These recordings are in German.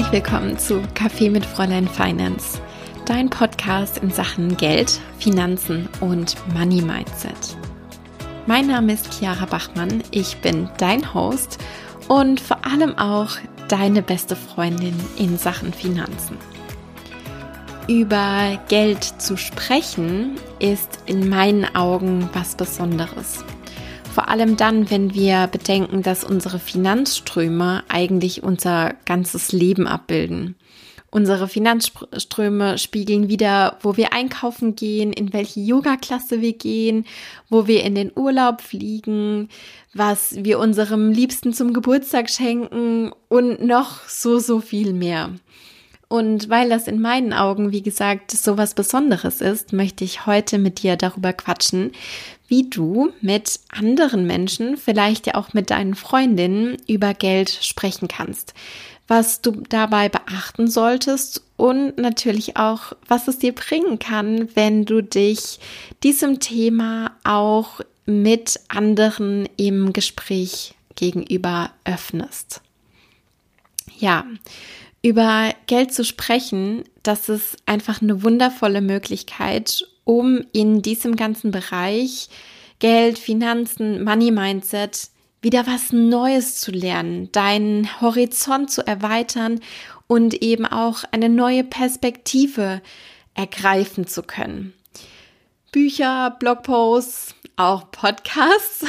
Herzlich willkommen zu Kaffee mit Fräulein Finance, dein Podcast in Sachen Geld, Finanzen und Money Mindset. Mein Name ist Chiara Bachmann, ich bin dein Host und vor allem auch deine beste Freundin in Sachen Finanzen. Über Geld zu sprechen ist in meinen Augen was Besonderes. Vor allem dann, wenn wir bedenken, dass unsere Finanzströme eigentlich unser ganzes Leben abbilden. Unsere Finanzströme spiegeln wieder, wo wir einkaufen gehen, in welche Yoga-Klasse wir gehen, wo wir in den Urlaub fliegen, was wir unserem Liebsten zum Geburtstag schenken und noch so, so viel mehr. Und weil das in meinen Augen, wie gesagt, so was Besonderes ist, möchte ich heute mit dir darüber quatschen, wie du mit anderen Menschen, vielleicht ja auch mit deinen Freundinnen, über Geld sprechen kannst. Was du dabei beachten solltest und natürlich auch, was es dir bringen kann, wenn du dich diesem Thema auch mit anderen im Gespräch gegenüber öffnest. Ja, über Geld zu sprechen, das ist einfach eine wundervolle Möglichkeit, um in diesem ganzen Bereich Geld, Finanzen, Money Mindset wieder was Neues zu lernen, deinen Horizont zu erweitern und eben auch eine neue Perspektive ergreifen zu können. Bücher, Blogposts, auch Podcasts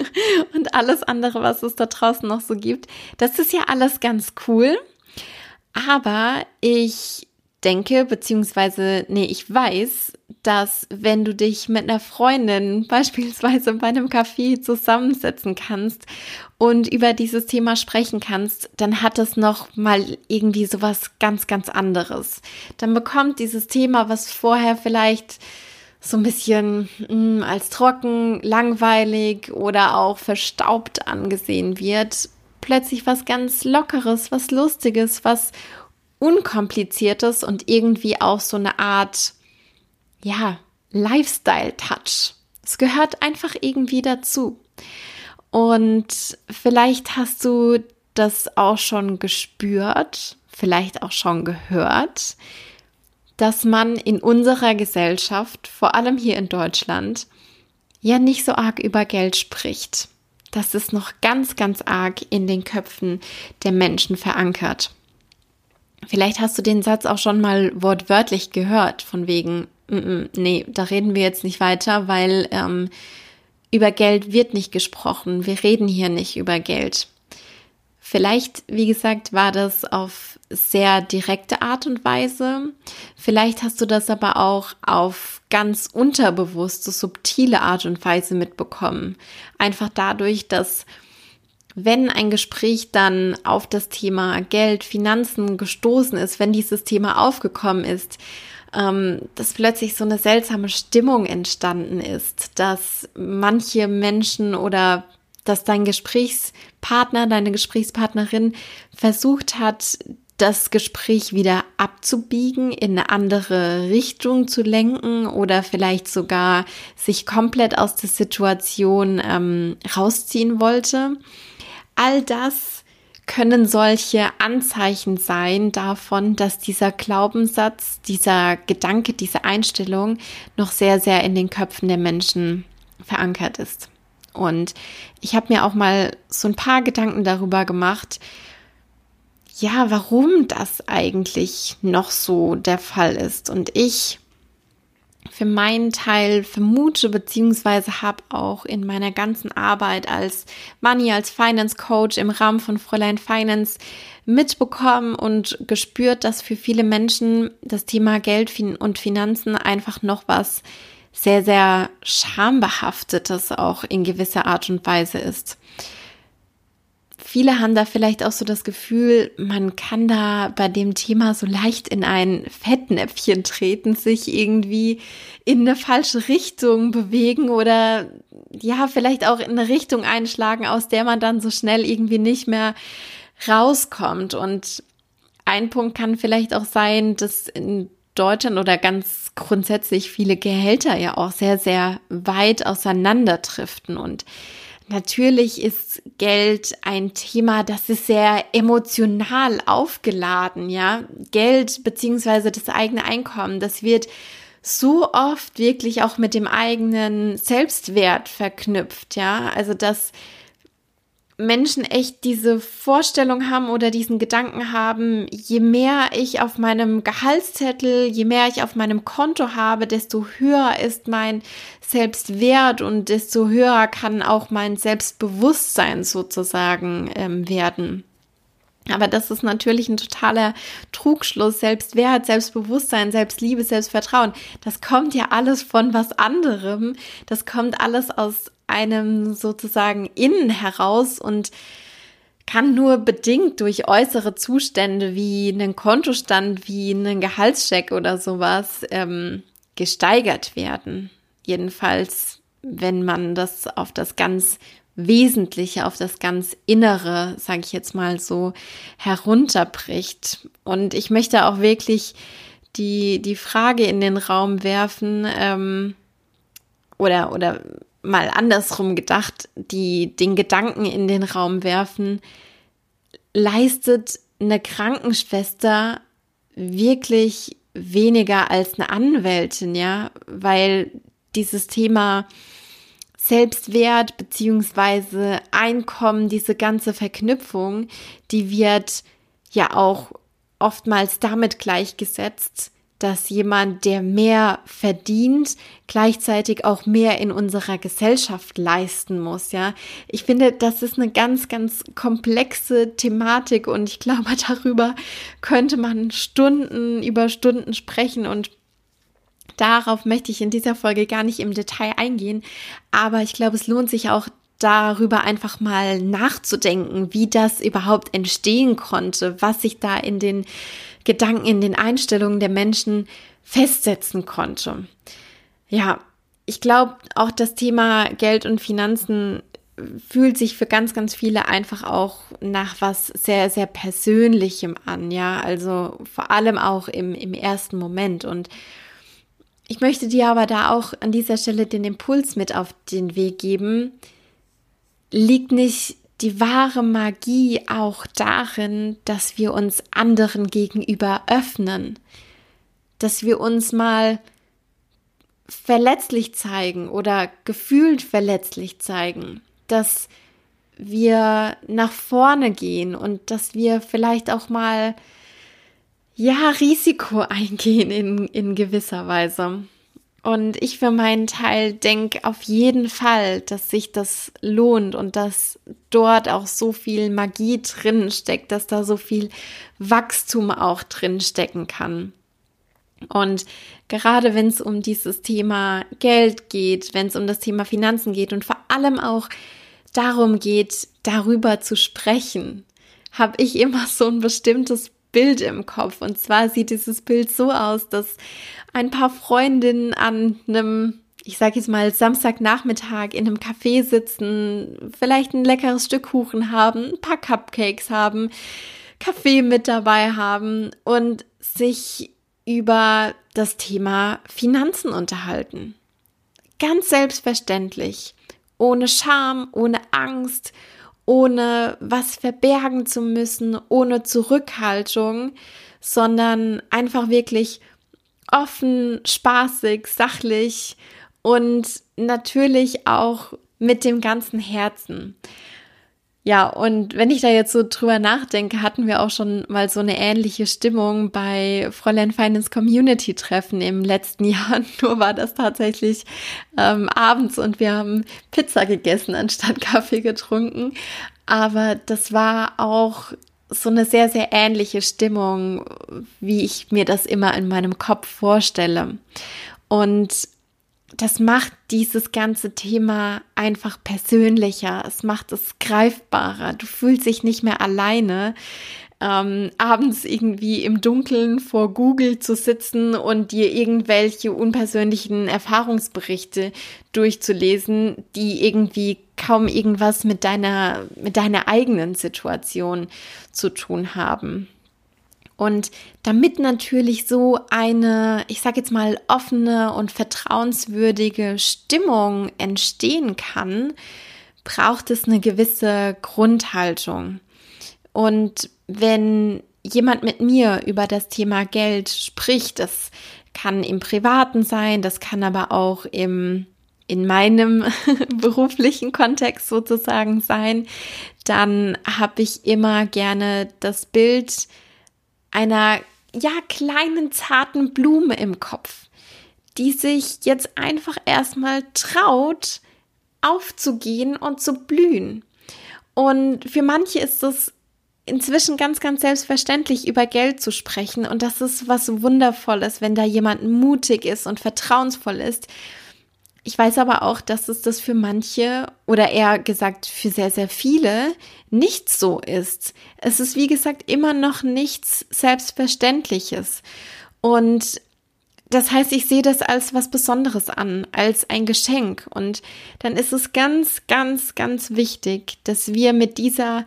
und alles andere, was es da draußen noch so gibt. Das ist ja alles ganz cool. Aber ich denke, beziehungsweise, nee, ich weiß, dass wenn du dich mit einer Freundin beispielsweise bei einem Café zusammensetzen kannst und über dieses Thema sprechen kannst, dann hat es noch mal irgendwie sowas ganz, ganz anderes. Dann bekommt dieses Thema, was vorher vielleicht so ein bisschen mh, hm, als trocken, langweilig oder auch verstaubt angesehen wird, plötzlich was ganz Lockeres, was Lustiges, was Unkompliziertes und irgendwie auch so eine Art, ja, Lifestyle-Touch. Es gehört einfach irgendwie dazu. Und vielleicht hast du das auch schon gespürt, vielleicht auch schon gehört, dass man in unserer Gesellschaft, vor allem hier in Deutschland, ja nicht so arg über Geld spricht. Das ist noch ganz, ganz arg in den Köpfen der Menschen verankert. Vielleicht hast du den Satz auch schon mal wortwörtlich gehört, von wegen, mm -mm, nee, da reden wir jetzt nicht weiter, weil ähm, über Geld wird nicht gesprochen. Wir reden hier nicht über Geld. Vielleicht, wie gesagt, war das auf sehr direkte Art und Weise. Vielleicht hast du das aber auch auf ganz unterbewusste, subtile Art und Weise mitbekommen. Einfach dadurch, dass wenn ein Gespräch dann auf das Thema Geld, Finanzen gestoßen ist, wenn dieses Thema aufgekommen ist, ähm, dass plötzlich so eine seltsame Stimmung entstanden ist, dass manche Menschen oder dass dein Gesprächspartner, deine Gesprächspartnerin versucht hat, das Gespräch wieder abzubiegen, in eine andere Richtung zu lenken oder vielleicht sogar sich komplett aus der Situation ähm, rausziehen wollte. All das können solche Anzeichen sein davon, dass dieser Glaubenssatz, dieser Gedanke, diese Einstellung noch sehr, sehr in den Köpfen der Menschen verankert ist. Und ich habe mir auch mal so ein paar Gedanken darüber gemacht, ja, warum das eigentlich noch so der Fall ist. Und ich für meinen Teil vermute beziehungsweise habe auch in meiner ganzen Arbeit als Money, als Finance Coach im Rahmen von Fräulein Finance mitbekommen und gespürt, dass für viele Menschen das Thema Geld und Finanzen einfach noch was sehr, sehr schambehaftetes auch in gewisser Art und Weise ist viele haben da vielleicht auch so das Gefühl, man kann da bei dem Thema so leicht in ein Fettnäpfchen treten, sich irgendwie in eine falsche Richtung bewegen oder ja, vielleicht auch in eine Richtung einschlagen, aus der man dann so schnell irgendwie nicht mehr rauskommt. Und ein Punkt kann vielleicht auch sein, dass in Deutschland oder ganz grundsätzlich viele Gehälter ja auch sehr, sehr weit auseinander driften und Natürlich ist Geld ein Thema, das ist sehr emotional aufgeladen, ja. Geld beziehungsweise das eigene Einkommen, das wird so oft wirklich auch mit dem eigenen Selbstwert verknüpft, ja. Also, dass Menschen echt diese Vorstellung haben oder diesen Gedanken haben, je mehr ich auf meinem Gehaltszettel, je mehr ich auf meinem Konto habe, desto höher ist mein Selbstwert und desto höher kann auch mein Selbstbewusstsein sozusagen ähm, werden. Aber das ist natürlich ein totaler Trugschluss. Selbstwert, Selbstbewusstsein, Selbstliebe, Selbstvertrauen. Das kommt ja alles von was anderem. Das kommt alles aus einem sozusagen innen heraus und kann nur bedingt durch äußere Zustände wie einen Kontostand, wie einen Gehaltscheck oder sowas ähm, gesteigert werden. Jedenfalls, wenn man das auf das ganz Wesentliche, auf das ganz Innere, sage ich jetzt mal so, herunterbricht. Und ich möchte auch wirklich die, die Frage in den Raum werfen, ähm, oder, oder mal andersrum gedacht, die den Gedanken in den Raum werfen, leistet eine Krankenschwester wirklich weniger als eine Anwältin, ja, weil dieses Thema Selbstwert beziehungsweise Einkommen, diese ganze Verknüpfung, die wird ja auch oftmals damit gleichgesetzt, dass jemand, der mehr verdient, gleichzeitig auch mehr in unserer Gesellschaft leisten muss, ja. Ich finde, das ist eine ganz, ganz komplexe Thematik und ich glaube, darüber könnte man Stunden über Stunden sprechen und darauf möchte ich in dieser Folge gar nicht im Detail eingehen, aber ich glaube, es lohnt sich auch darüber einfach mal nachzudenken, wie das überhaupt entstehen konnte, was sich da in den Gedanken, in den Einstellungen der Menschen festsetzen konnte. Ja, ich glaube, auch das Thema Geld und Finanzen fühlt sich für ganz, ganz viele einfach auch nach was sehr, sehr Persönlichem an, ja, also vor allem auch im, im ersten Moment. Und ich möchte dir aber da auch an dieser Stelle den Impuls mit auf den Weg geben, liegt nicht die wahre Magie auch darin, dass wir uns anderen gegenüber öffnen, dass wir uns mal verletzlich zeigen oder gefühlt verletzlich zeigen, dass wir nach vorne gehen und dass wir vielleicht auch mal ja Risiko eingehen in, in gewisser Weise. Und ich für meinen Teil denke auf jeden Fall, dass sich das lohnt und dass dort auch so viel Magie drin steckt, dass da so viel Wachstum auch drin stecken kann. Und gerade wenn es um dieses Thema Geld geht, wenn es um das Thema Finanzen geht und vor allem auch darum geht, darüber zu sprechen, habe ich immer so ein bestimmtes Bild im Kopf. Und zwar sieht dieses Bild so aus, dass ein paar Freundinnen an einem, ich sage jetzt mal, Samstagnachmittag in einem Café sitzen, vielleicht ein leckeres Stück Kuchen haben, ein paar Cupcakes haben, Kaffee mit dabei haben und sich über das Thema Finanzen unterhalten. Ganz selbstverständlich, ohne Scham, ohne Angst, ohne was verbergen zu müssen, ohne Zurückhaltung, sondern einfach wirklich offen, spaßig, sachlich und natürlich auch mit dem ganzen Herzen. Ja, und wenn ich da jetzt so drüber nachdenke, hatten wir auch schon mal so eine ähnliche Stimmung bei Fräulein Finance Community Treffen im letzten Jahr. Nur war das tatsächlich ähm, abends und wir haben Pizza gegessen anstatt Kaffee getrunken. Aber das war auch so eine sehr, sehr ähnliche Stimmung, wie ich mir das immer in meinem Kopf vorstelle. Und das macht dieses ganze Thema einfach persönlicher. Es macht es greifbarer. Du fühlst dich nicht mehr alleine, ähm, abends irgendwie im Dunkeln vor Google zu sitzen und dir irgendwelche unpersönlichen Erfahrungsberichte durchzulesen, die irgendwie kaum irgendwas mit deiner, mit deiner eigenen Situation zu tun haben. Und damit natürlich so eine, ich sage jetzt mal, offene und vertrauenswürdige Stimmung entstehen kann, braucht es eine gewisse Grundhaltung. Und wenn jemand mit mir über das Thema Geld spricht, das kann im Privaten sein, das kann aber auch im in meinem beruflichen Kontext sozusagen sein, dann habe ich immer gerne das Bild einer ja kleinen zarten Blume im Kopf, die sich jetzt einfach erstmal traut aufzugehen und zu blühen. Und für manche ist es inzwischen ganz, ganz selbstverständlich über Geld zu sprechen. Und das ist was Wundervolles, wenn da jemand mutig ist und vertrauensvoll ist. Ich weiß aber auch, dass es das für manche oder eher gesagt für sehr, sehr viele nicht so ist. Es ist, wie gesagt, immer noch nichts Selbstverständliches. Und das heißt, ich sehe das als was Besonderes an, als ein Geschenk. Und dann ist es ganz, ganz, ganz wichtig, dass wir mit dieser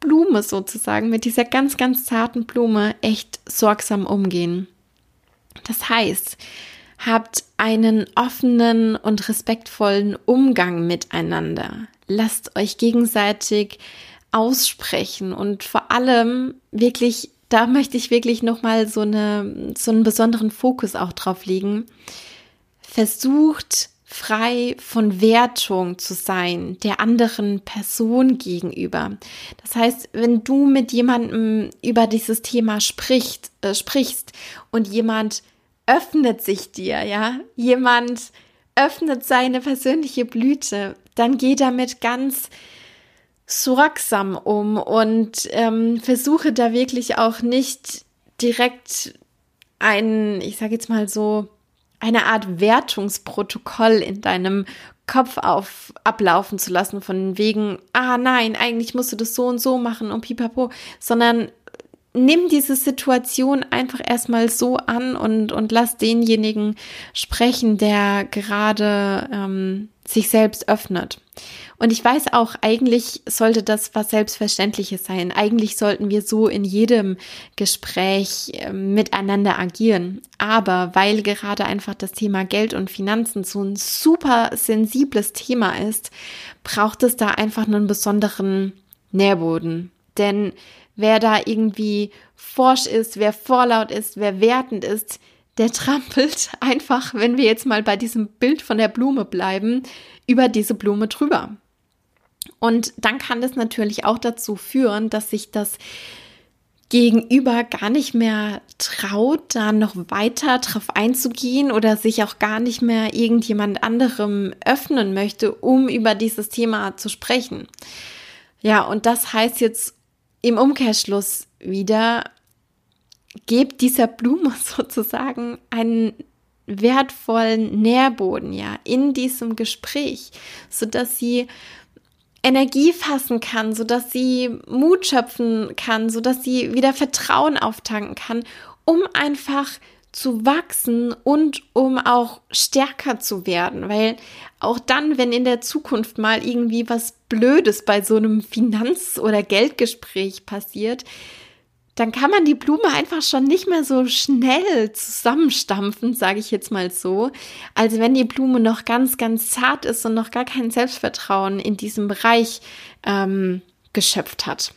Blume sozusagen, mit dieser ganz, ganz zarten Blume echt sorgsam umgehen. Das heißt, habt einen offenen und respektvollen Umgang miteinander. Lasst euch gegenseitig aussprechen und vor allem wirklich, da möchte ich wirklich nochmal so eine, so einen besonderen Fokus auch drauf legen. Versucht frei von Wertung zu sein der anderen Person gegenüber. Das heißt, wenn du mit jemandem über dieses Thema sprichst, äh, sprichst und jemand öffnet sich dir, ja, jemand öffnet seine persönliche Blüte, dann geh damit ganz sorgsam um und ähm, versuche da wirklich auch nicht direkt ein, ich sage jetzt mal so, eine Art Wertungsprotokoll in deinem Kopf auf, ablaufen zu lassen, von wegen, ah nein, eigentlich musst du das so und so machen und pipapo, sondern nimm diese Situation einfach erstmal so an und, und lass denjenigen sprechen, der gerade ähm, sich selbst öffnet. Und ich weiß auch, eigentlich sollte das was Selbstverständliches sein. Eigentlich sollten wir so in jedem Gespräch äh, miteinander agieren. Aber weil gerade einfach das Thema Geld und Finanzen so ein super sensibles Thema ist, braucht es da einfach einen besonderen Nährboden. Denn wer da irgendwie forsch ist, wer vorlaut ist, wer wertend ist, der trampelt einfach, wenn wir jetzt mal bei diesem Bild von der Blume bleiben, über diese Blume drüber. Und dann kann das natürlich auch dazu führen, dass sich das Gegenüber gar nicht mehr traut, da noch weiter drauf einzugehen oder sich auch gar nicht mehr irgendjemand anderem öffnen möchte, um über dieses Thema zu sprechen. Ja, und das heißt jetzt im Umkehrschluss wieder, gebt dieser Blume sozusagen einen wertvollen Nährboden, ja, in diesem Gespräch, so dass sie Energie fassen kann, so dass sie Mut schöpfen kann, so dass sie wieder Vertrauen auftanken kann, um einfach zu wachsen und um auch stärker zu werden, weil auch dann, wenn in der Zukunft mal irgendwie was Blödes bei so einem Finanz- oder Geldgespräch passiert, dann kann man die Blume einfach schon nicht mehr so schnell zusammenstampfen, sage ich jetzt mal so, als wenn die Blume noch ganz, ganz zart ist und noch gar kein Selbstvertrauen in diesem Bereich ähm, geschöpft hat.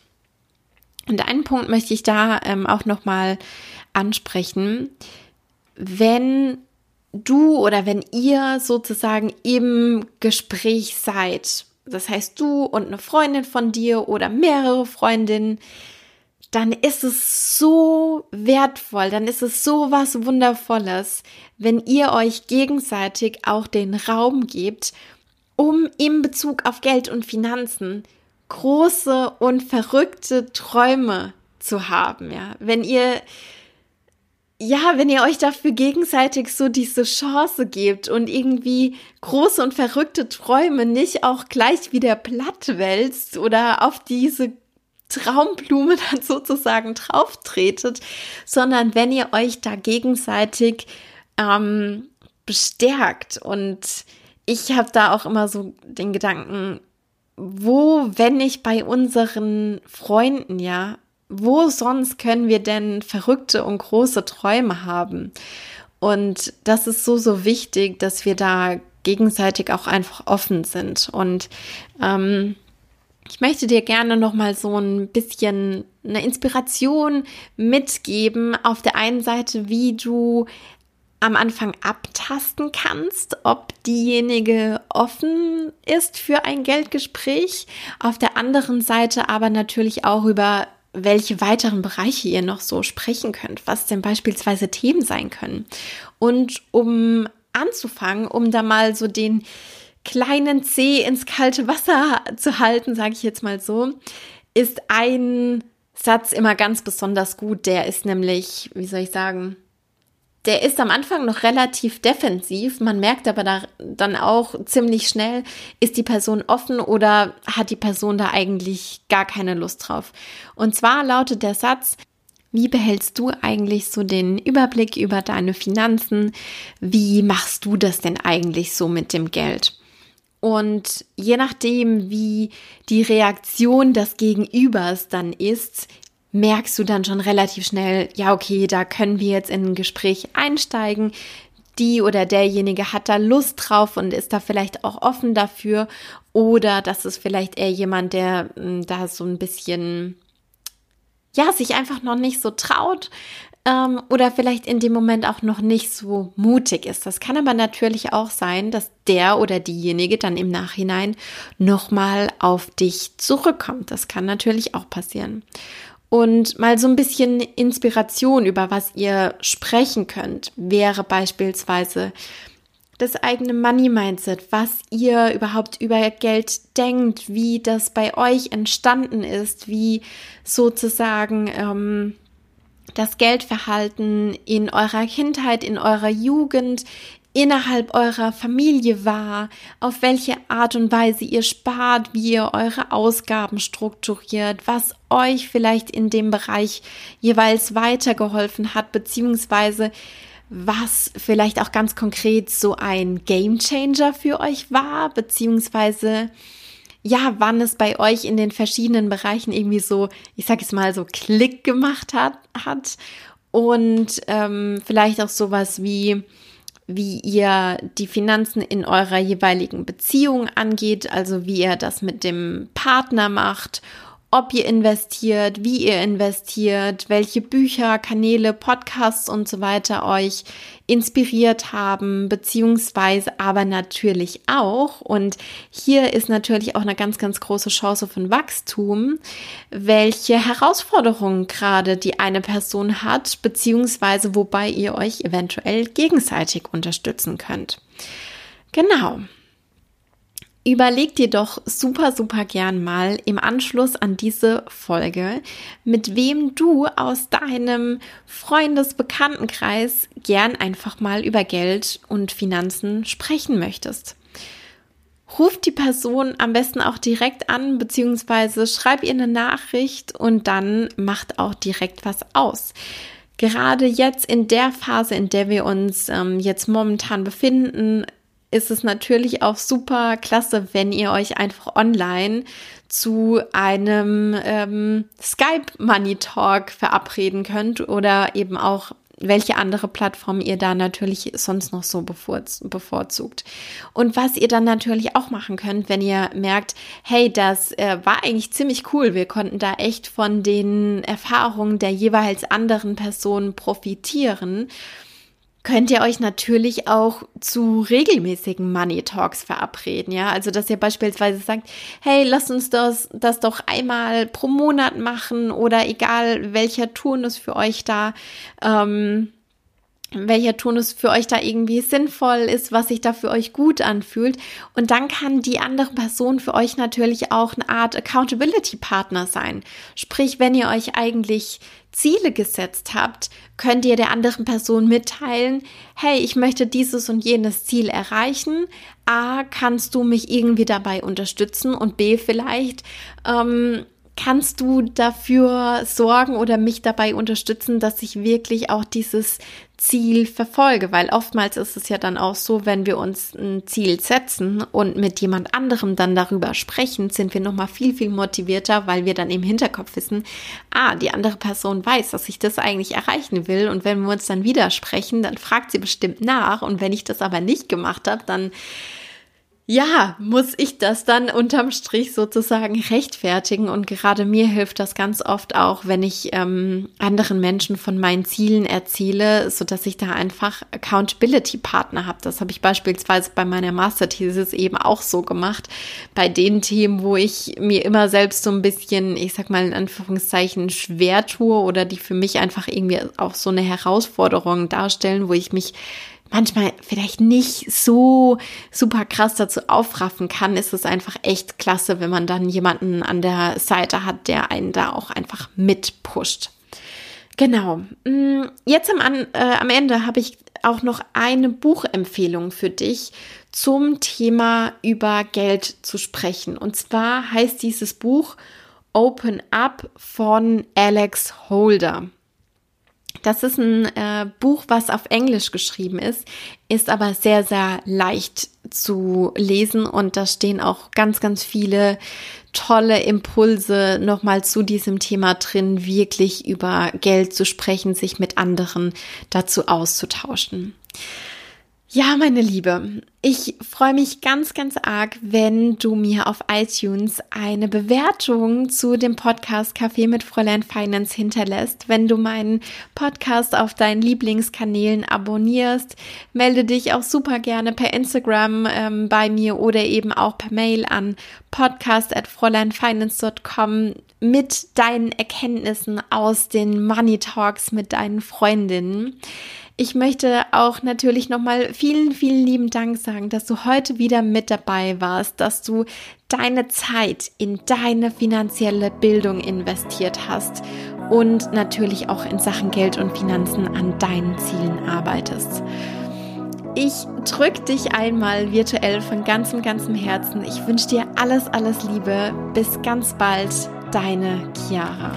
Und einen Punkt möchte ich da ähm, auch noch mal ansprechen wenn du oder wenn ihr sozusagen im Gespräch seid, das heißt du und eine Freundin von dir oder mehrere Freundinnen, dann ist es so wertvoll, dann ist es so was Wundervolles, wenn ihr euch gegenseitig auch den Raum gebt, um in Bezug auf Geld und Finanzen große und verrückte Träume zu haben, ja. Wenn ihr ja, wenn ihr euch dafür gegenseitig so diese Chance gebt und irgendwie große und verrückte Träume nicht auch gleich wieder platt wälzt oder auf diese Traumblume dann sozusagen drauftretet, sondern wenn ihr euch da gegenseitig ähm, bestärkt. Und ich habe da auch immer so den Gedanken, wo, wenn ich bei unseren Freunden, ja, wo sonst können wir denn verrückte und große Träume haben? Und das ist so, so wichtig, dass wir da gegenseitig auch einfach offen sind. Und ähm, ich möchte dir gerne noch mal so ein bisschen eine Inspiration mitgeben. Auf der einen Seite, wie du am Anfang abtasten kannst, ob diejenige offen ist für ein Geldgespräch. Auf der anderen Seite aber natürlich auch über welche weiteren Bereiche ihr noch so sprechen könnt, was denn beispielsweise Themen sein können. Und um anzufangen, um da mal so den kleinen Zeh ins kalte Wasser zu halten, sage ich jetzt mal so, ist ein Satz immer ganz besonders gut. Der ist nämlich, wie soll ich sagen, der ist am Anfang noch relativ defensiv. Man merkt aber da, dann auch ziemlich schnell, ist die Person offen oder hat die Person da eigentlich gar keine Lust drauf. Und zwar lautet der Satz, wie behältst du eigentlich so den Überblick über deine Finanzen? Wie machst du das denn eigentlich so mit dem Geld? Und je nachdem, wie die Reaktion des Gegenübers dann ist, merkst du dann schon relativ schnell, ja, okay, da können wir jetzt in ein Gespräch einsteigen. Die oder derjenige hat da Lust drauf und ist da vielleicht auch offen dafür. Oder das ist vielleicht eher jemand, der hm, da so ein bisschen, ja, sich einfach noch nicht so traut, ähm, oder vielleicht in dem Moment auch noch nicht so mutig ist. Das kann aber natürlich auch sein, dass der oder diejenige dann im Nachhinein nochmal auf dich zurückkommt. Das kann natürlich auch passieren und mal so ein bisschen Inspiration über was ihr sprechen könnt, wäre beispielsweise das eigene Money Mindset, was ihr überhaupt über Geld denkt, wie das bei euch entstanden ist, wie sozusagen ähm, das Geldverhalten in eurer Kindheit, in eurer Jugend, innerhalb eurer Familie war, auf welche Art und Weise ihr spart, wie ihr eure Ausgaben strukturiert, was euch vielleicht in dem Bereich jeweils weitergeholfen hat, beziehungsweise was vielleicht auch ganz konkret so ein Game Changer für euch war, beziehungsweise ja, wann es bei euch in den verschiedenen Bereichen irgendwie so, ich sag es mal so, Klick gemacht hat, hat. Und ähm, vielleicht auch sowas wie wie ihr die Finanzen in eurer jeweiligen Beziehung angeht, also wie ihr das mit dem Partner macht ob ihr investiert, wie ihr investiert, welche Bücher, Kanäle, Podcasts und so weiter euch inspiriert haben, beziehungsweise aber natürlich auch, und hier ist natürlich auch eine ganz, ganz große Chance von Wachstum, welche Herausforderungen gerade die eine Person hat, beziehungsweise wobei ihr euch eventuell gegenseitig unterstützen könnt. Genau. Überleg dir doch super, super gern mal im Anschluss an diese Folge, mit wem du aus deinem Freundesbekanntenkreis gern einfach mal über Geld und Finanzen sprechen möchtest. Ruf die Person am besten auch direkt an, beziehungsweise schreib ihr eine Nachricht und dann macht auch direkt was aus. Gerade jetzt in der Phase, in der wir uns ähm, jetzt momentan befinden, ist es natürlich auch super klasse, wenn ihr euch einfach online zu einem ähm, Skype Money Talk verabreden könnt oder eben auch welche andere Plattform ihr da natürlich sonst noch so bevorzugt. Und was ihr dann natürlich auch machen könnt, wenn ihr merkt, hey, das äh, war eigentlich ziemlich cool, wir konnten da echt von den Erfahrungen der jeweils anderen Personen profitieren könnt ihr euch natürlich auch zu regelmäßigen Money Talks verabreden, ja. Also, dass ihr beispielsweise sagt, hey, lasst uns das, das doch einmal pro Monat machen oder egal welcher Turnus für euch da ähm, welcher Turnus für euch da irgendwie sinnvoll ist, was sich da für euch gut anfühlt. Und dann kann die andere Person für euch natürlich auch eine Art Accountability Partner sein. Sprich, wenn ihr euch eigentlich Ziele gesetzt habt, könnt ihr der anderen Person mitteilen, hey, ich möchte dieses und jenes Ziel erreichen. A, kannst du mich irgendwie dabei unterstützen und B, vielleicht ähm, kannst du dafür sorgen oder mich dabei unterstützen, dass ich wirklich auch dieses Ziel verfolge? Weil oftmals ist es ja dann auch so, wenn wir uns ein Ziel setzen und mit jemand anderem dann darüber sprechen, sind wir nochmal viel, viel motivierter, weil wir dann im Hinterkopf wissen, ah, die andere Person weiß, dass ich das eigentlich erreichen will. Und wenn wir uns dann widersprechen, dann fragt sie bestimmt nach. Und wenn ich das aber nicht gemacht habe, dann ja, muss ich das dann unterm Strich sozusagen rechtfertigen. Und gerade mir hilft das ganz oft auch, wenn ich ähm, anderen Menschen von meinen Zielen erzähle, so dass ich da einfach Accountability-Partner habe. Das habe ich beispielsweise bei meiner Masterthesis eben auch so gemacht. Bei den Themen, wo ich mir immer selbst so ein bisschen, ich sag mal in Anführungszeichen, schwer tue oder die für mich einfach irgendwie auch so eine Herausforderung darstellen, wo ich mich manchmal vielleicht nicht so super krass dazu aufraffen kann, ist es einfach echt klasse, wenn man dann jemanden an der Seite hat, der einen da auch einfach mitpusht. Genau. Mm, jetzt am, äh, am Ende habe ich auch noch eine Buchempfehlung für dich zum Thema über Geld zu sprechen. Und zwar heißt dieses Buch Open Up von Alex Holder. Das ist ein äh, Buch, was auf Englisch geschrieben ist, ist aber sehr, sehr leicht zu lesen und da stehen auch ganz, ganz viele tolle Impulse nochmal zu diesem Thema drin, wirklich über Geld zu sprechen, sich mit anderen dazu auszutauschen. Ja, meine Liebe, ich freue mich ganz, ganz arg, wenn du mir auf iTunes eine Bewertung zu dem Podcast Café mit Fräulein Finance hinterlässt. Wenn du meinen Podcast auf deinen Lieblingskanälen abonnierst, melde dich auch super gerne per Instagram ähm, bei mir oder eben auch per Mail an podcast@fräuleinfinance.com mit deinen Erkenntnissen aus den Money Talks mit deinen Freundinnen. Ich möchte auch natürlich nochmal vielen, vielen lieben Dank sagen, dass du heute wieder mit dabei warst, dass du deine Zeit in deine finanzielle Bildung investiert hast und natürlich auch in Sachen Geld und Finanzen an deinen Zielen arbeitest. Ich drücke dich einmal virtuell von ganzem, ganzem Herzen. Ich wünsche dir alles, alles Liebe. Bis ganz bald, deine Chiara.